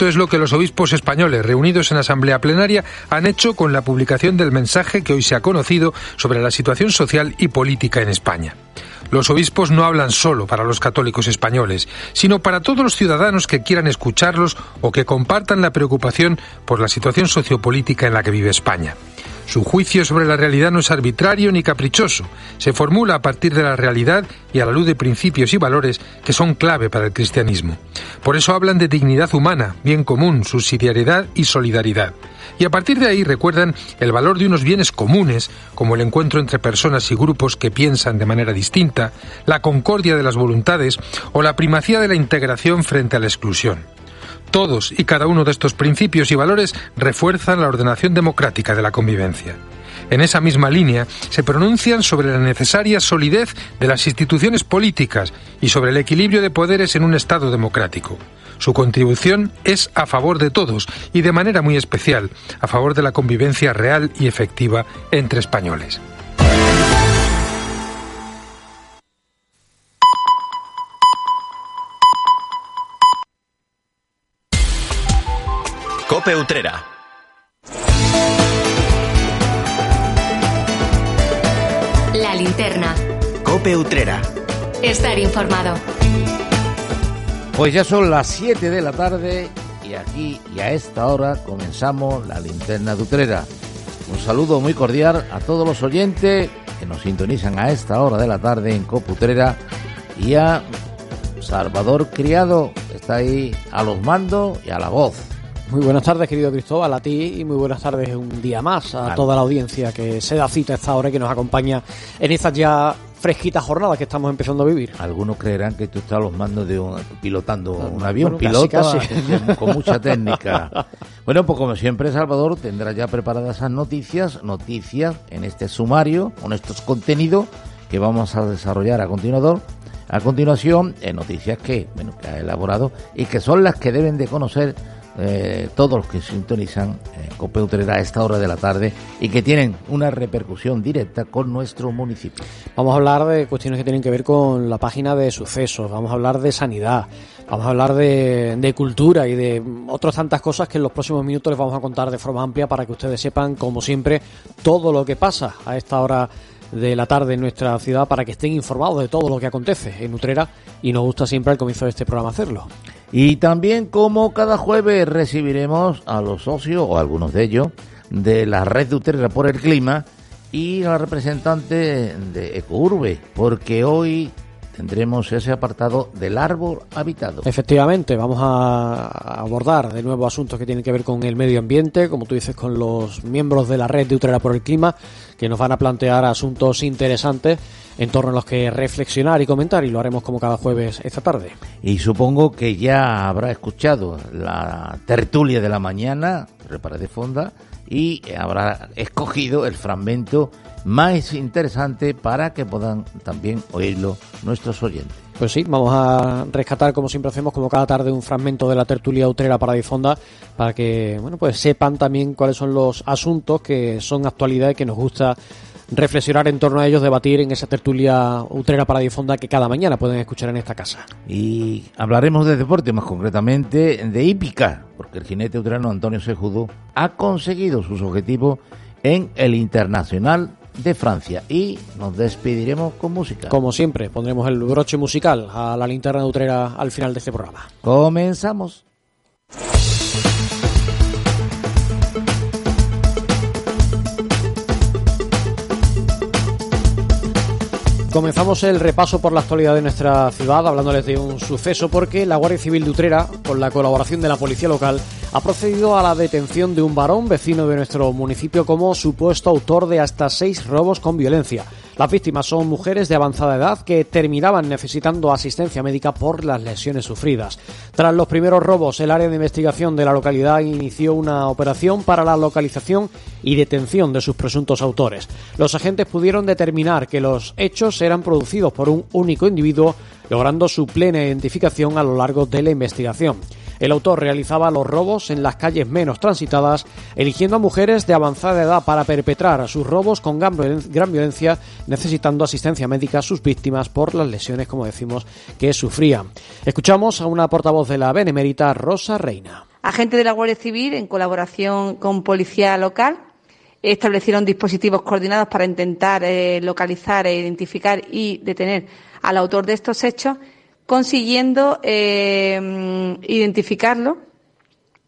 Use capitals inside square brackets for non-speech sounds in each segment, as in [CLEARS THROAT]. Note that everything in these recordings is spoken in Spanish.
Esto es lo que los obispos españoles reunidos en asamblea plenaria han hecho con la publicación del mensaje que hoy se ha conocido sobre la situación social y política en España. Los obispos no hablan solo para los católicos españoles, sino para todos los ciudadanos que quieran escucharlos o que compartan la preocupación por la situación sociopolítica en la que vive España. Su juicio sobre la realidad no es arbitrario ni caprichoso, se formula a partir de la realidad y a la luz de principios y valores que son clave para el cristianismo. Por eso hablan de dignidad humana, bien común, subsidiariedad y solidaridad. Y a partir de ahí recuerdan el valor de unos bienes comunes, como el encuentro entre personas y grupos que piensan de manera distinta, la concordia de las voluntades o la primacía de la integración frente a la exclusión. Todos y cada uno de estos principios y valores refuerzan la ordenación democrática de la convivencia. En esa misma línea se pronuncian sobre la necesaria solidez de las instituciones políticas y sobre el equilibrio de poderes en un Estado democrático. Su contribución es a favor de todos y de manera muy especial a favor de la convivencia real y efectiva entre españoles. Cope Utrera. La linterna. Cope Utrera. Estar informado. Pues ya son las 7 de la tarde y aquí y a esta hora comenzamos la linterna de Utrera. Un saludo muy cordial a todos los oyentes que nos sintonizan a esta hora de la tarde en Cope Utrera y a Salvador Criado, que está ahí a los mandos y a la voz. Muy buenas tardes, querido Cristóbal, a ti y muy buenas tardes un día más a Vale. toda la audiencia que se da cita a esta hora y que nos acompaña en estas ya fresquitas jornadas que estamos empezando a vivir. Algunos creerán que tú estás a los mandos de un, pilotando un bueno, avión, casi, casi. atención, con mucha técnica. [LAUGHS] Bueno, pues como siempre, Salvador tendrá ya preparadas esas noticias, noticias en este sumario, con estos contenidos que vamos a desarrollar a continuador. A continuación, eh, noticias que, bueno, que ha elaborado y que son las que deben de conocer eh, todos los que sintonizan eh, Cope Utrera a esta hora de la tarde y que tienen una repercusión directa con nuestro municipio. Vamos a hablar de cuestiones que tienen que ver con la página de sucesos, vamos a hablar de sanidad, vamos a hablar de, de cultura y de otras tantas cosas que en los próximos minutos les vamos a contar de forma amplia para que ustedes sepan, como siempre, todo lo que pasa a esta hora de la tarde en nuestra ciudad para que estén informados de todo lo que acontece en Utrera y nos gusta siempre al comienzo de este programa hacerlo. Y también como cada jueves recibiremos a los socios, o algunos de ellos, de la red de Utrera por el clima y la representante de Ecourbe, porque hoy tendremos ese apartado del árbol habitado. Efectivamente, vamos a abordar de nuevo asuntos que tienen que ver con el medio ambiente, como tú dices, con los miembros de la red de Utrera por el Clima, que nos van a plantear asuntos interesantes en torno a los que reflexionar y comentar, y lo haremos como cada jueves esta tarde. Y supongo que ya habrá escuchado la tertulia de la mañana, repara de fonda, y habrá escogido el fragmento más interesante para que puedan también oírlo nuestros oyentes. Pues sí, vamos a rescatar, como siempre hacemos, como cada tarde, un fragmento de la tertulia Utrera para Difonda, para que, bueno, pues sepan también cuáles son los asuntos que son actualidad y que nos gusta reflexionar en torno a ellos, debatir en esa tertulia Utrera para Difonda que cada mañana pueden escuchar en esta casa. Y hablaremos de deporte, más concretamente de hípica, porque el jinete utrano Antonio Sejudo ha conseguido sus objetivos en el Internacional de Francia. Y nos despediremos con música. Como siempre, pondremos el broche musical a la linterna de Utrera al final de este programa. Comenzamos. Comenzamos el repaso por la actualidad de nuestra ciudad, hablándoles de un suceso porque la Guardia Civil de Utrera, con la colaboración de la Policía Local, ha procedido a la detención de un varón vecino de nuestro municipio como supuesto autor de hasta seis robos con violencia. Las víctimas son mujeres de avanzada edad que terminaban necesitando asistencia médica por las lesiones sufridas. Tras los primeros robos, el área de investigación de la localidad inició una operación para la localización y detención de sus presuntos autores. Los agentes pudieron determinar que los hechos eran producidos por un único individuo, logrando su plena identificación a lo largo de la investigación. El autor realizaba los robos en las calles menos transitadas, eligiendo a mujeres de avanzada edad para perpetrar sus robos con gran violen- gran violencia, necesitando asistencia médica a sus víctimas por las lesiones, como decimos, que sufrían. Escuchamos a una portavoz de la Benemérita, Rosa Reina. Agentes de la Guardia Civil, en colaboración con Policía Local, establecieron dispositivos coordinados para intentar eh, localizar e identificar y detener al autor de estos hechos, consiguiendo eh, identificarlo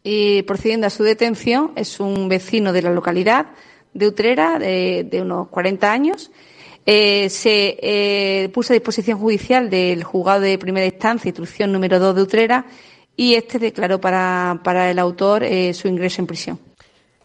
y procediendo a su detención. Es un vecino de la localidad de Utrera, de, unos 40 años. Eh, se puso a disposición judicial del juzgado de primera instancia, instrucción número 2 de Utrera, y este declaró para, para el autor su ingreso en prisión.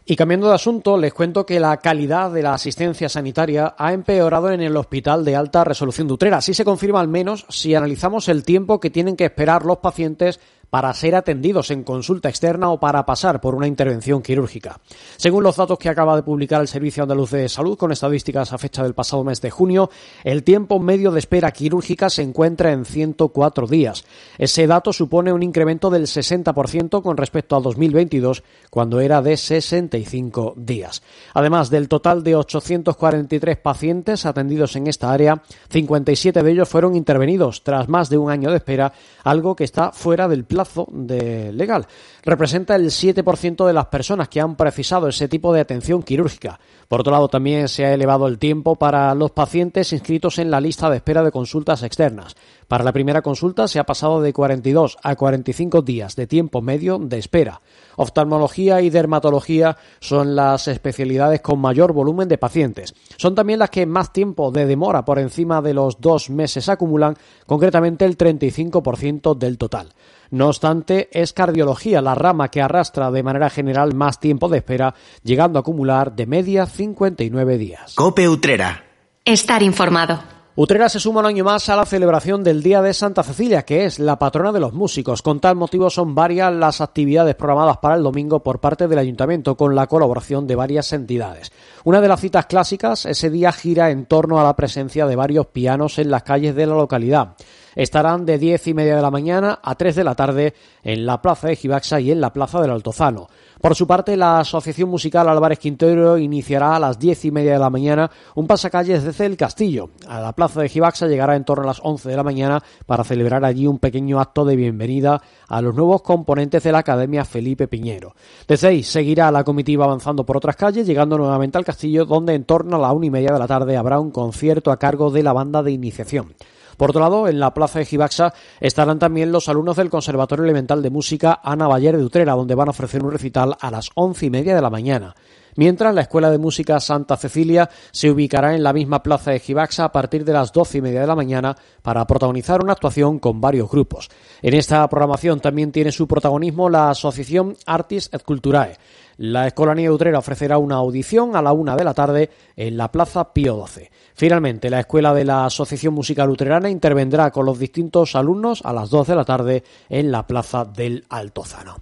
Y cambiando de asunto, les cuento que la calidad de la asistencia sanitaria ha empeorado en el Hospital de Alta Resolución de Utrera. Así se confirma al menos si analizamos el tiempo que tienen que esperar los pacientes para ser atendidos en consulta externa o para pasar por una intervención quirúrgica. Según los datos que acaba de publicar el Servicio Andaluz de Salud con estadísticas a fecha del pasado mes de junio, el tiempo medio de espera quirúrgica se encuentra en 104 días. Ese dato supone un incremento del 60% con respecto a 2022, cuando era de 65 días. Además del total de 843 pacientes atendidos en esta área, 57 de ellos fueron intervenidos tras más de un año de espera, algo que está fuera del plan de legal. Representa el 7% de las personas que han precisado ese tipo de atención quirúrgica. Por otro lado, también se ha elevado el tiempo para los pacientes inscritos en la lista de espera de consultas externas. Para la primera consulta se ha pasado de 42 a 45 días de tiempo medio de espera. Oftalmología y dermatología son las especialidades con mayor volumen de pacientes. Son también las que más tiempo de demora por encima de los dos meses acumulan, concretamente el 35% del total. No obstante, es cardiología la rama que arrastra de manera general más tiempo de espera, llegando a acumular de media 59 días. Cope Utrera. Estar informado. Utrera se suma un año más a la celebración del Día de Santa Cecilia, que es la patrona de los músicos. Con tal motivo son varias las actividades programadas para el domingo por parte del ayuntamiento, con la colaboración de varias entidades. Una de las citas clásicas, ese día gira en torno a la presencia de varios pianos en las calles de la localidad estarán de diez y media de la mañana a tres de la tarde en la plaza de Gibaxa y en la plaza del Altozano. Por su parte, la Asociación Musical Álvarez Quintero iniciará a las diez y media de la mañana un pasacalles desde el Castillo. A la plaza de Gibaxa llegará en torno a las once de la mañana para celebrar allí un pequeño acto de bienvenida a los nuevos componentes de la Academia Felipe Piñero. Desde ahí seguirá la comitiva avanzando por otras calles, llegando nuevamente al Castillo, donde en torno a la una y media de la tarde habrá un concierto a cargo de la banda de iniciación. Por otro lado, en la plaza de Gibaxa estarán también los alumnos del Conservatorio Elemental de Música Ana Bayer de Utrera, donde van a ofrecer un recital a las once y media de la mañana mientras la Escuela de Música Santa Cecilia se ubicará en la misma plaza de Gibaxa a partir de las doce y media de la mañana para protagonizar una actuación con varios grupos. En esta programación también tiene su protagonismo la asociación Artis et Culturae. La Escolanía de Utrera ofrecerá una audición a la una de la tarde en la Plaza Pío XII. Finalmente, la Escuela de la Asociación Musical Utrerana intervendrá con los distintos alumnos a las dos de la tarde en la Plaza del Altozano.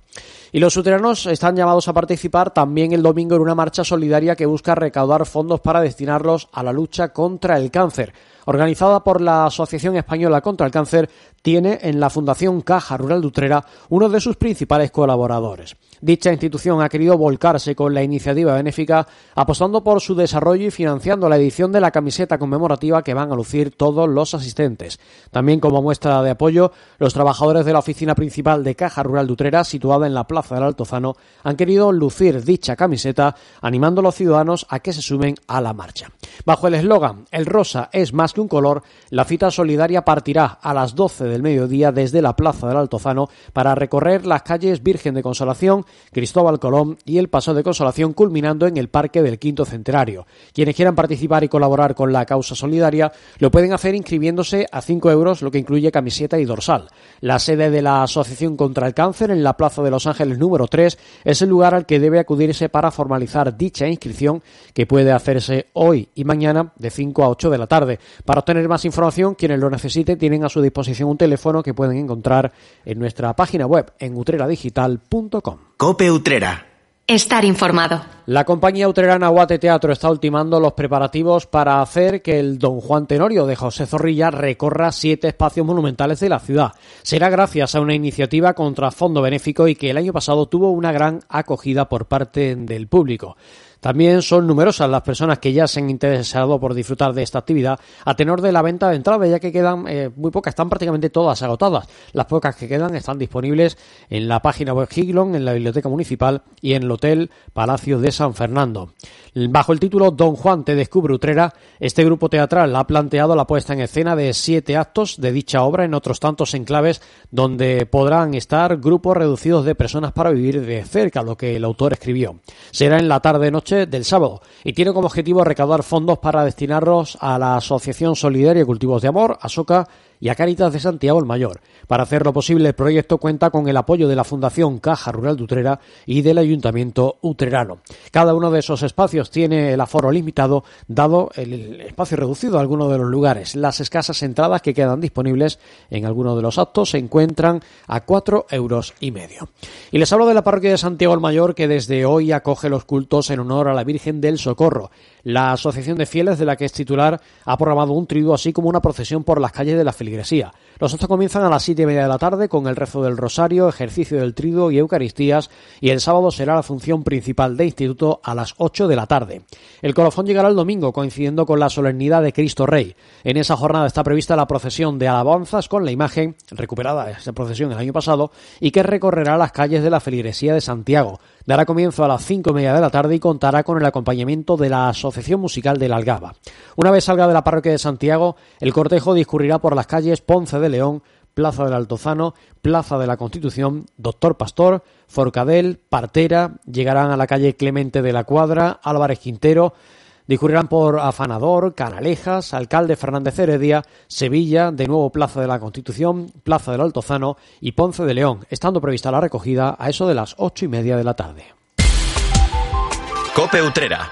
Y los uteranos están llamados a participar también el domingo en una marcha solidaria que busca recaudar fondos para destinarlos a la lucha contra el cáncer organizada por la Asociación Española contra el Cáncer, tiene en la Fundación Caja Rural de Utrera uno de sus principales colaboradores. Dicha institución ha querido volcarse con la iniciativa benéfica, apostando por su desarrollo y financiando la edición de la camiseta conmemorativa que van a lucir todos los asistentes. También como muestra de apoyo, los trabajadores de la oficina principal de Caja Rural de Utrera, situada en la Plaza del Altozano, han querido lucir dicha camiseta, animando a los ciudadanos a que se sumen a la marcha. Bajo el eslogan El rosa es más un color, la cita solidaria partirá a las 12 del mediodía desde la Plaza del Altozano para recorrer las calles Virgen de Consolación, Cristóbal Colón y el Paso de Consolación, culminando en el Parque del Quinto Centenario. Quienes quieran participar y colaborar con la causa solidaria lo pueden hacer inscribiéndose a 5 euros, lo que incluye camiseta y dorsal. La sede de la Asociación contra el Cáncer en la Plaza de Los Ángeles número 3 es el lugar al que debe acudirse para formalizar dicha inscripción que puede hacerse hoy y mañana de 5 a 8 de la tarde. Para obtener más información, quienes lo necesiten tienen a su disposición un teléfono que pueden encontrar en nuestra página web en utreradigital.com. Cope Utrera. Estar informado. La compañía utrerana Guate Teatro está ultimando los preparativos para hacer que el Don Juan Tenorio de José Zorrilla recorra siete espacios monumentales de la ciudad. Será gracias a una iniciativa contra fondo benéfico y que el año pasado tuvo una gran acogida por parte del público. También son numerosas las personas que ya se han interesado por disfrutar de esta actividad a tenor de la venta de entrada, ya que quedan eh, muy pocas, están prácticamente todas agotadas. Las pocas que quedan están disponibles en la página web Giglon, en la Biblioteca Municipal y en el Hotel Palacio de San Fernando. Bajo el título Don Juan te descubre Utrera, este grupo teatral ha planteado la puesta en escena de siete actos de dicha obra en otros tantos enclaves donde podrán estar grupos reducidos de personas para vivir de cerca, lo que el autor escribió. Será en la tarde-noche del sábado y tiene como objetivo recaudar fondos para destinarlos a la Asociación Solidaria Cultivos de Amor, ASOCA, y a Caritas de Santiago el Mayor. Para hacerlo posible, el proyecto cuenta con el apoyo de la Fundación Caja Rural de Utrera y del Ayuntamiento Utrerano. Cada uno de esos espacios tiene el aforo limitado, dado el espacio reducido a algunos de los lugares. Las escasas entradas que quedan disponibles en algunos de los actos se encuentran a cuatro euros y medio. Y les hablo de la parroquia de Santiago el Mayor, que desde hoy acoge los cultos en honor a la Virgen del Socorro. La Asociación de Fieles, de la que es titular, ha programado un triduo así como una procesión por las calles de la feligresía. Los actos comienzan a las siete y media de la tarde con el rezo del rosario, ejercicio del triduo y eucaristías, y el sábado será la función principal de instituto a las ocho de la tarde. El colofón llegará el domingo, coincidiendo con la solemnidad de Cristo Rey. En esa jornada está prevista la procesión de alabanzas con la imagen, recuperada esa procesión el año pasado, y que recorrerá las calles de la feligresía de Santiago dará comienzo a las cinco y media de la tarde y contará con el acompañamiento de la Asociación Musical de la Algaba. Una vez salga de la parroquia de Santiago, el cortejo discurrirá por las calles Ponce de León, Plaza del Altozano, Plaza de la Constitución, Doctor Pastor, Forcadell, Partera, llegarán a la calle Clemente de la Cuadra, Álvarez Quintero, Discurrirán por Afanador, Canalejas, Alcalde Fernández Heredia, Sevilla, de nuevo Plaza de la Constitución, Plaza del Altozano y Ponce de León, estando prevista la recogida a eso de las ocho y media de la tarde. Cope Utrera.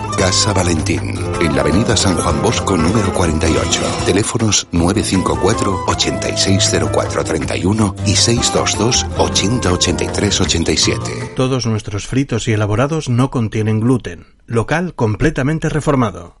Casa Valentín, en la avenida San Juan Bosco número 48. Teléfonos 954 860431 y 622 808387. Todos nuestros fritos y elaborados no contienen gluten. Local completamente reformado.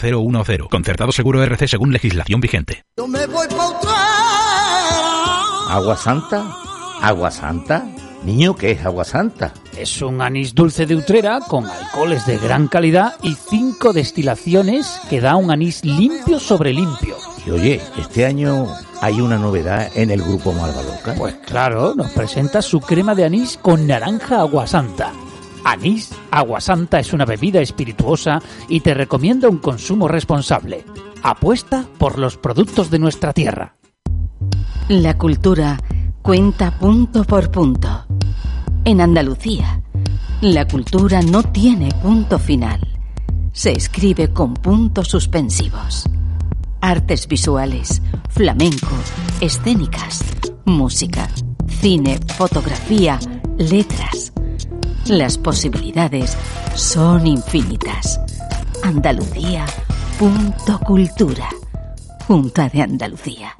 0010. Concertado seguro RC según legislación vigente. ¿Agua Santa? ¿Agua Santa? Niño, ¿qué es Agua Santa? Es un anís dulce de Utrera con alcoholes de gran calidad y cinco destilaciones que da un anís limpio sobre limpio. Y oye, este año hay una novedad en el grupo Loca. Pues claro, nos presenta su crema de anís con naranja agua santa. Anís Agua Santa es una bebida espirituosa y te recomienda un consumo responsable. Apuesta por los productos de nuestra tierra. La cultura cuenta punto por punto. En Andalucía, la cultura no tiene punto final. Se escribe con puntos suspensivos. Artes visuales, flamenco, escénicas, música, cine, fotografía, letras. Las posibilidades son infinitas. Andalucía. Punto cultura. Junta de Andalucía.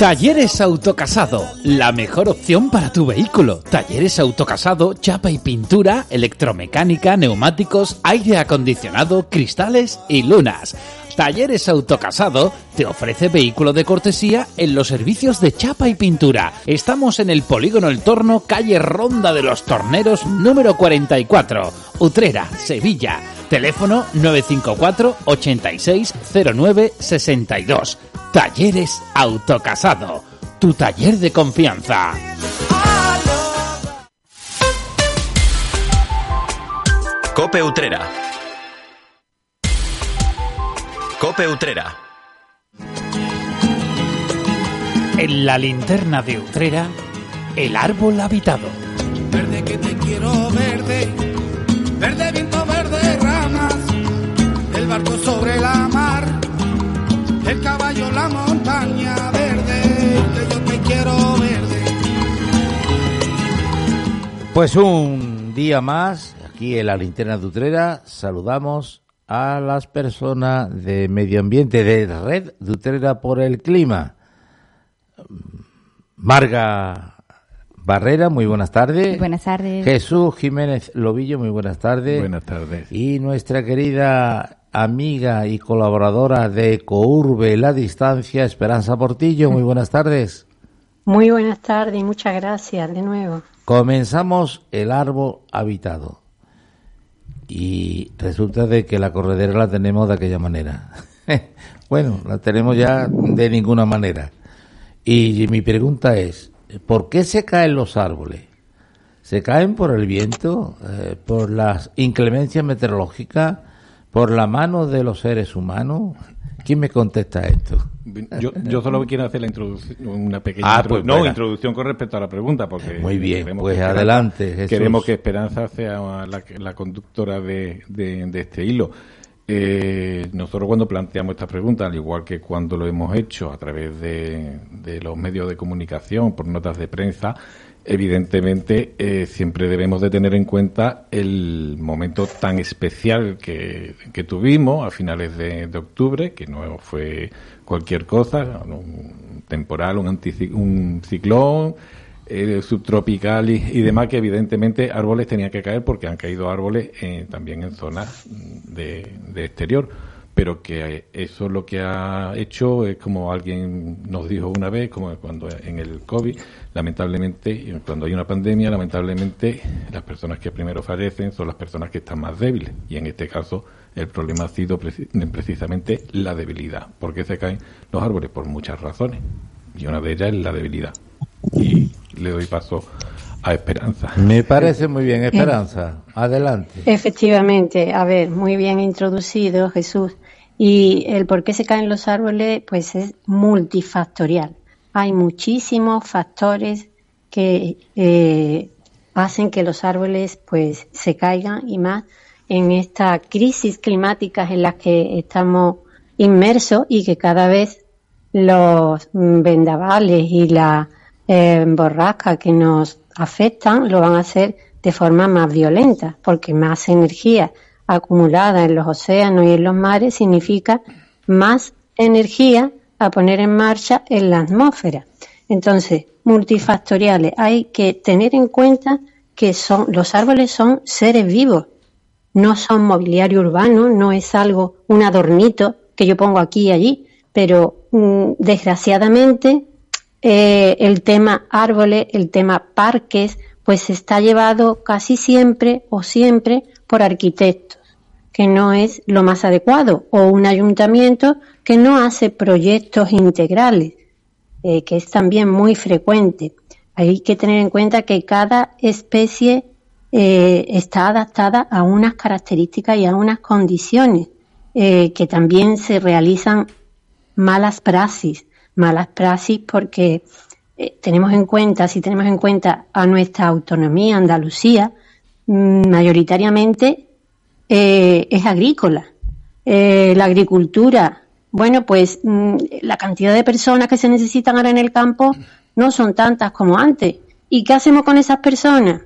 Talleres Autocasado, la mejor opción para tu vehículo. Talleres Autocasado, chapa y pintura, electromecánica, neumáticos, aire acondicionado, cristales y lunas. Talleres Autocasado te ofrece vehículo de cortesía en los servicios de chapa y pintura. Estamos en el Polígono El Torno, calle Ronda de los Torneros, número 44, Utrera, Sevilla. Teléfono 954 8609 62. Talleres Autocasado, tu taller de confianza. Cope Utrera. Cope Utrera. En la linterna de Utrera, el árbol habitado. Verde que te quiero verde, verde viento, verde ramas, el barco sobre la mar, el caballo, la montaña verde, que yo te quiero verde. Pues un día más, aquí en la linterna de Utrera, saludamos a las personas de medio ambiente de Red de Utrera por el clima. Marga Barrera, muy buenas tardes. Buenas tardes. Jesús Jiménez Lobillo, muy buenas tardes. Buenas tardes. Y nuestra querida amiga y colaboradora de Courbe La Distancia, Esperanza Portillo, muy buenas tardes. Muy buenas tardes y muchas gracias de nuevo. Comenzamos el árbol habitado. Y resulta de que la corredera la tenemos de aquella manera. [LAUGHS] bueno, la tenemos ya de ninguna manera. Y mi pregunta es, ¿por qué se caen los árboles? ¿Se caen por el viento, eh, por las inclemencias meteorológicas, por la mano de los seres humanos? ¿Quién me contesta esto? Yo, yo solo quiero hacer la introducción, una pequeña Ah, pues no, introducción con respecto a la pregunta, porque Muy bien, pues que adelante, Jesús. Queremos que Esperanza sea la, la conductora de, de- de este hilo. Eh, nosotros cuando planteamos esta pregunta, al igual que cuando lo hemos hecho a través de, de los medios de comunicación, por notas de prensa, evidentemente eh, siempre debemos de tener en cuenta el momento tan especial que, que tuvimos a finales de, octubre, que no fue cualquier cosa, un temporal, un, un ciclón, eh, subtropical y, demás, que evidentemente árboles tenían que caer porque han caído árboles eh, también en zonas de exterior. Pero que eh, eso lo que ha hecho es como alguien nos dijo una vez, como cuando en el COVID, lamentablemente, cuando hay una pandemia, lamentablemente las personas que primero fallecen son las personas que están más débiles. Y en este caso el problema ha sido preci- precisamente la debilidad. ¿Por qué se caen los árboles? Por muchas razones. Y una de ellas es la debilidad. Y le doy paso a Esperanza. Me parece muy bien, Esperanza. Adelante. Efectivamente, a ver, muy bien introducido Jesús. Y el por qué se caen los árboles, pues es multifactorial. Hay muchísimos factores que eh, hacen que los árboles pues se caigan y más en esta crisis climática en la que estamos inmersos y que cada vez los vendavales y la eh, borrascas que nos afectan lo van a hacer de forma más violenta, porque más energía acumulada en los océanos y en los mares significa más energía a poner en marcha en la atmósfera. Entonces, multifactoriales, hay que tener en cuenta que son los árboles son seres vivos, no son mobiliario urbano, no es algo, un adornito que yo pongo aquí y allí, pero mm, desgraciadamente eh, el tema árboles, el tema parques, pues está llevado casi siempre o siempre por arquitectos, que no es lo más adecuado, o un ayuntamiento que no hace proyectos integrales, eh, que es también muy frecuente. Hay que tener en cuenta que cada especie eh, está adaptada a unas características y a unas condiciones eh, que también se realizan malas praxis, malas praxis porque tenemos en cuenta, si tenemos en cuenta a nuestra autonomía Andalucía, mm, mayoritariamente eh, es agrícola. Eh, la agricultura Bueno, pues mm, la cantidad de personas que se necesitan ahora en el campo no son tantas como antes. ¿Y qué hacemos con esas personas?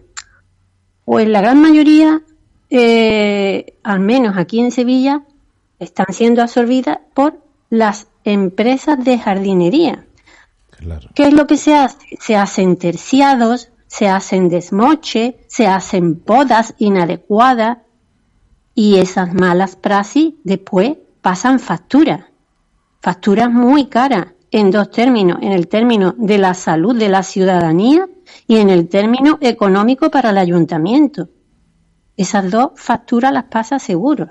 Pues la gran mayoría, eh, al menos aquí en Sevilla, están siendo absorbidas por las empresas de jardinería. ¿Qué es lo que se hace? Se hacen terciados, se hacen desmoche, se hacen podas inadecuadas y esas malas praxis después pasan factura. Facturas muy caras en dos términos, en el término de la salud de la ciudadanía y en el término económico para el ayuntamiento. Esas dos facturas las pasa seguro.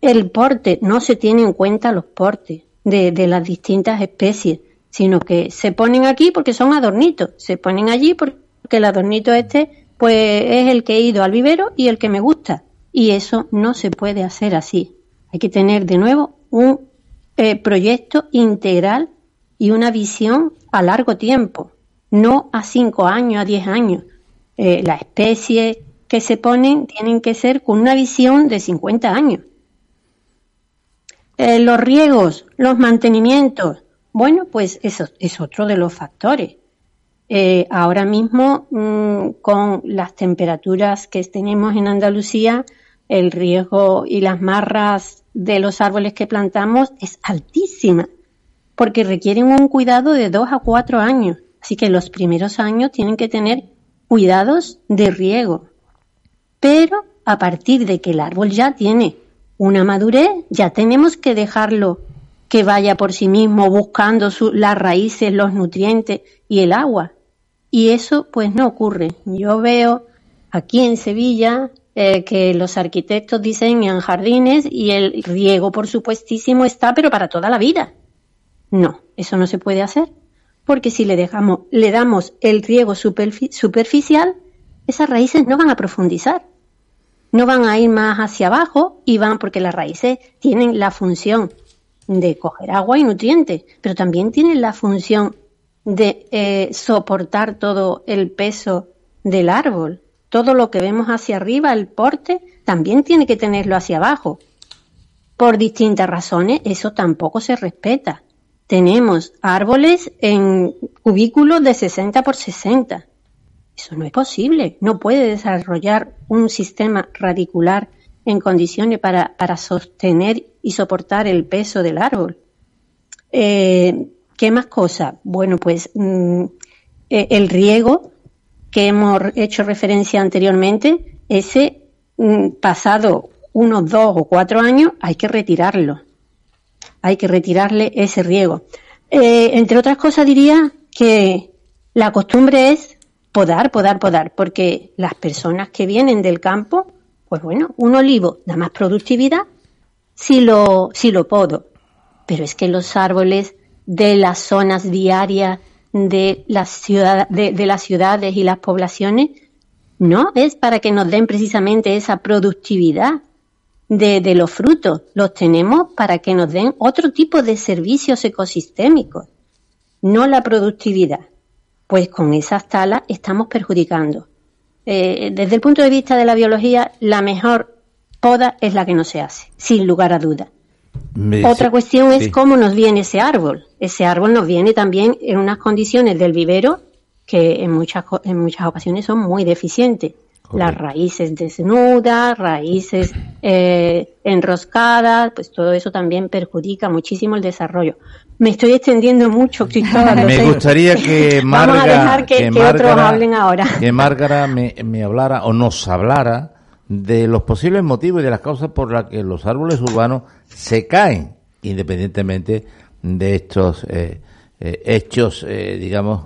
El porte, no se tiene en cuenta los portes de, de las distintas especies, sino que se ponen aquí porque son adornitos, se ponen allí porque el adornito este pues es el que he ido al vivero y el que me gusta. Y eso no se puede hacer así. Hay que tener de nuevo un eh, proyecto integral y una visión a largo tiempo, no a cinco años, a diez años. Eh, las especies que se ponen tienen que ser con una visión de 50 años. Eh, los riegos, los mantenimientos, bueno, pues eso es otro de los factores. Ahora mismo, mm, con las temperaturas que tenemos en Andalucía, el riesgo y las marras de los árboles que plantamos es altísima, porque requieren un cuidado de dos a cuatro años. Así que los primeros años tienen que tener cuidados de riego. Pero a partir de que el árbol ya tiene una madurez, ya tenemos que dejarlo que vaya por sí mismo buscando las raíces, los nutrientes y el agua. Y eso pues no ocurre. Yo veo aquí en Sevilla eh, que los arquitectos diseñan jardines y el riego, por supuestísimo, está, pero para toda la vida. No, eso no se puede hacer, porque si le dejamos, le damos el riego superficial, esas raíces no van a profundizar, no van a ir más hacia abajo y van porque las raíces tienen la función de coger agua y nutrientes, pero también tienen la función de eh, soportar todo el peso del árbol todo lo que vemos hacia arriba, el porte, también tiene que tenerlo hacia abajo. Por distintas razones, eso tampoco se respeta. Tenemos árboles en cubículos de 60 por 60. Eso no es posible. No puede desarrollar un sistema radicular en condiciones para, sostener y soportar el peso del árbol. Eh, ¿Qué más cosas? Bueno, pues mm, eh, el riego que hemos hecho referencia anteriormente, ese mm, pasado unos dos o cuatro años hay que retirarlo. Hay que retirarle ese riego. Eh, entre otras cosas diría que la costumbre es podar, podar, podar, porque las personas que vienen del campo, pues bueno, un olivo da más productividad si lo, si lo podo. Pero es que los árboles de las zonas diarias de las, de, las ciudades y las poblaciones, no es para que nos den precisamente esa productividad de, los frutos, los tenemos para que nos den otro tipo de servicios ecosistémicos, no la productividad. Pues con esas talas estamos perjudicando. Eh, desde el punto de vista de la biología, la mejor poda es la que no se hace, sin lugar a Otra cuestión es cómo nos viene ese árbol. Ese árbol nos viene también en unas condiciones del vivero que en muchas, en muchas ocasiones son muy deficientes. Las raíces desnudas, raíces eh, enroscadas, pues todo eso también perjudica muchísimo el desarrollo. Me estoy extendiendo mucho, Cristóbal. [LAUGHS] Me gustaría que [LAUGHS] Marga, que, otros hablen ahora. Que Márgara me, me hablara o nos hablara de los posibles motivos y de las causas por las que los árboles urbanos se caen, independientemente de estos eh, eh, hechos, eh, digamos,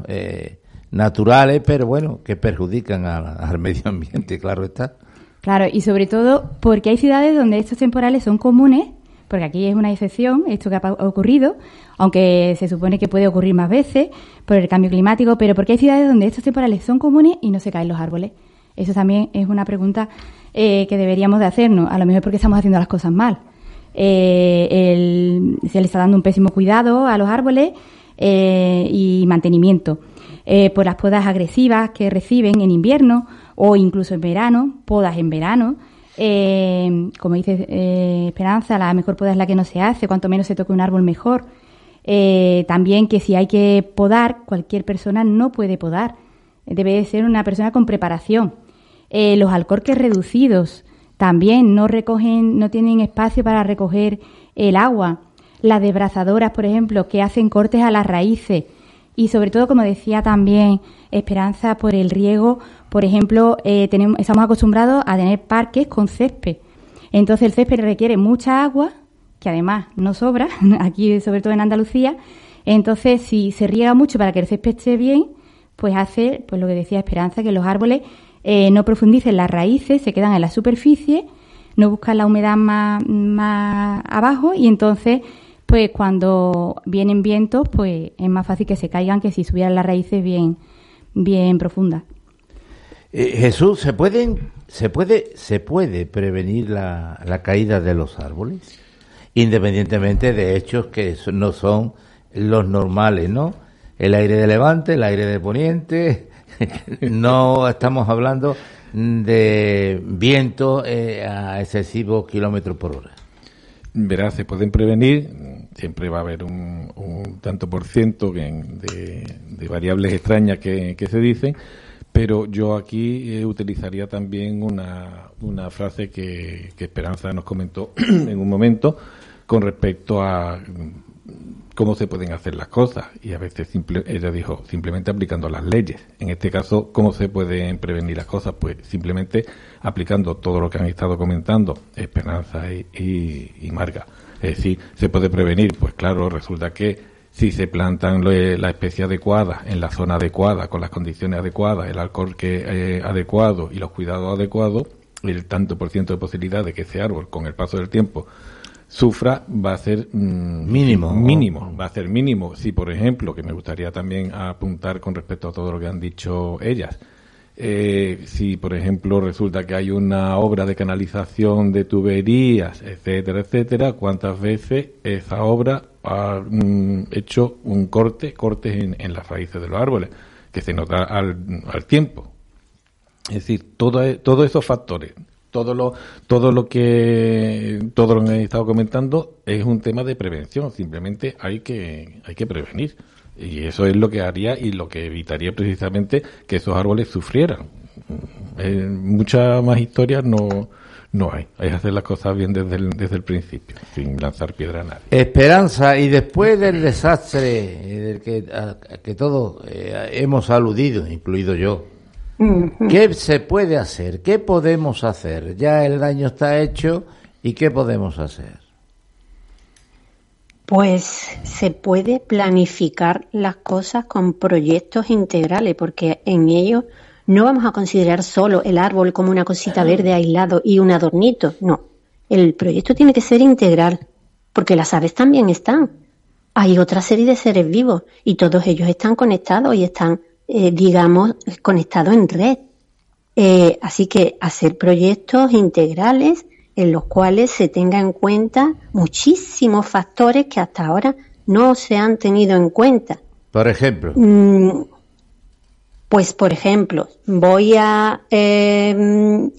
naturales, pero bueno, que perjudican al medio ambiente, [LAUGHS] claro está. Claro, y sobre todo porque hay ciudades donde estos temporales son comunes, porque aquí es una excepción, esto que ha ocurrido, aunque se supone que puede ocurrir más veces por el cambio climático, pero porque hay ciudades donde estos temporales son comunes y no se caen los árboles. Eso también es una pregunta que deberíamos de hacernos, a lo mejor porque estamos haciendo las cosas mal eh, se le está dando un pésimo cuidado a los árboles eh, y mantenimiento. Eh, por las podas agresivas que reciben en invierno o incluso en verano, podas en verano, Eh, como dice eh, Esperanza, la mejor poda es la que no se hace, cuanto menos se toque un árbol mejor. Eh, también que si hay que podar, cualquier persona no puede podar. Debe de ser una persona con preparación. Los alcorques reducidos también no recogen, no tienen espacio para recoger el agua. Las desbrazadoras, por ejemplo, que hacen cortes a las raíces. Y sobre todo, como decía también Esperanza, por el riego, por ejemplo, eh, tenemos, estamos acostumbrados a tener parques con césped. Entonces el césped requiere mucha agua, que además no sobra, [LAUGHS] aquí sobre todo en Andalucía. Entonces, si se riega mucho para que el césped esté bien, pues hace, pues lo que decía Esperanza, que los árboles eh, no profundicen las raíces, se quedan en la superficie, no buscan la humedad más, más abajo y entonces pues cuando vienen vientos, pues es más fácil que se caigan que si subieran las raíces bien, bien profundas. Eh, Jesús, ¿se pueden, se puede, se puede prevenir la, la, caída de los árboles, independientemente de hechos que no son los normales, ¿no? El aire de levante, el aire de poniente, [LAUGHS] no estamos hablando de viento eh, a excesivos kilómetros por hora. Verás, se pueden prevenir, siempre va a haber un, tanto por ciento de, variables extrañas que, se dicen, pero yo aquí eh, utilizaría también una, frase que Esperanza nos comentó [CLEARS THROAT] en un momento con respecto a cómo se pueden hacer las cosas y a veces ella dijo simplemente aplicando las leyes. En este caso, ¿cómo se pueden prevenir las cosas? Pues simplemente aplicando todo lo que han estado comentando Esperanza y, y, Marga. Es decir, ¿se puede prevenir? Pues claro, resulta que si se plantan la especie adecuada en la zona adecuada, con las condiciones adecuadas, el alcohol que eh, adecuado y los cuidados adecuados, el tanto por ciento de posibilidad de que ese árbol, con el paso del tiempo, sufra va a ser mm, mínimo. Mínimo, va a ser mínimo. Si, por ejemplo, que me gustaría también apuntar con respecto a todo lo que han dicho ellas, eh, si, por ejemplo, resulta que hay una obra de canalización de tuberías, etcétera, etcétera, ¿cuántas veces esa obra ha mm, hecho un corte, cortes en, en, las raíces de los árboles, que se nota al, al tiempo? Es decir, todo, todos esos factores todo lo todo lo que todo lo que he estado comentando es un tema de prevención simplemente hay que hay que prevenir y eso es lo que haría y lo que evitaría precisamente que esos árboles sufrieran eh, muchas más historias no no hay. Hay que hacer las cosas bien desde el, desde el principio, sin lanzar piedra a nadie. Esperanza, y después del desastre del que, que todos eh, hemos aludido, incluido yo, ¿Qué se puede hacer? ¿Qué podemos hacer? Ya el daño está hecho y ¿qué podemos hacer? Pues se puede planificar las cosas con proyectos integrales, porque en ellos no vamos a considerar solo el árbol como una cosita verde aislado y un adornito, no. El proyecto tiene que ser integral, porque las aves también están. Hay otra serie de seres vivos y todos ellos están conectados y están eh, digamos, conectado en red. Eh, así que hacer proyectos integrales en los cuales se tenga en cuenta muchísimos factores que hasta ahora no se han tenido en cuenta. Por ejemplo. Mm, pues, por ejemplo, voy a em,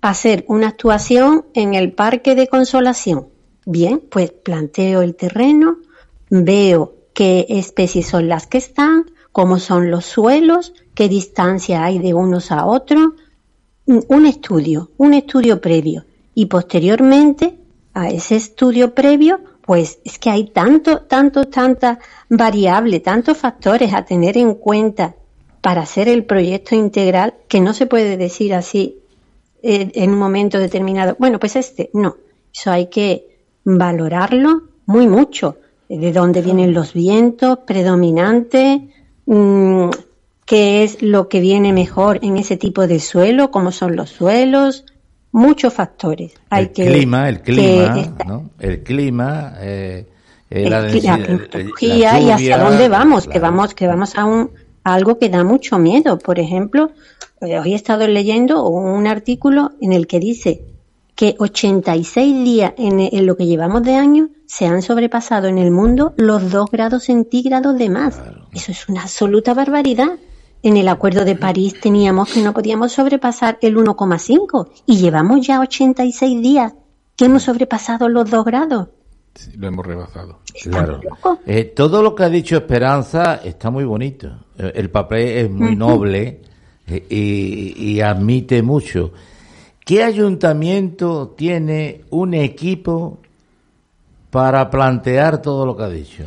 hacer una actuación en el Parque de Consolación. Bien, pues planteo el terreno, veo qué especies son las que están, cómo son los suelos, qué distancia hay de unos a otros, un estudio, un estudio previo. Y posteriormente a ese estudio previo, pues es que hay tanto, tanto, tanta variable, tantos factores a tener en cuenta para hacer el proyecto integral que no se puede decir así eh, en un momento determinado. Bueno, pues este, no. Eso hay que valorarlo muy mucho. De dónde vienen los vientos predominantes, Mm, qué es lo que viene mejor en ese tipo de suelo, cómo son los suelos, muchos factores. Hay el clima, el clima, ¿no? el clima, eh, eh, la, tecnología y hacia dónde vamos, que vamos, que vamos a un algo que da mucho miedo. Por ejemplo, eh, hoy he estado leyendo un artículo en el que dice que 86 días en, en lo que llevamos de año se han sobrepasado en el mundo los 2 grados centígrados de más. Eso es una absoluta barbaridad. En el Acuerdo de París teníamos que no podíamos sobrepasar el 1,5 y llevamos ya 86 días que hemos sobrepasado los 2 grados. Sí, lo hemos rebasado. Claro. Eh, todo lo que ha dicho Esperanza está muy bonito. Eh, El papel es muy noble eh, y, y admite mucho. ¿Qué ayuntamiento tiene un equipo para plantear todo lo que ha dicho?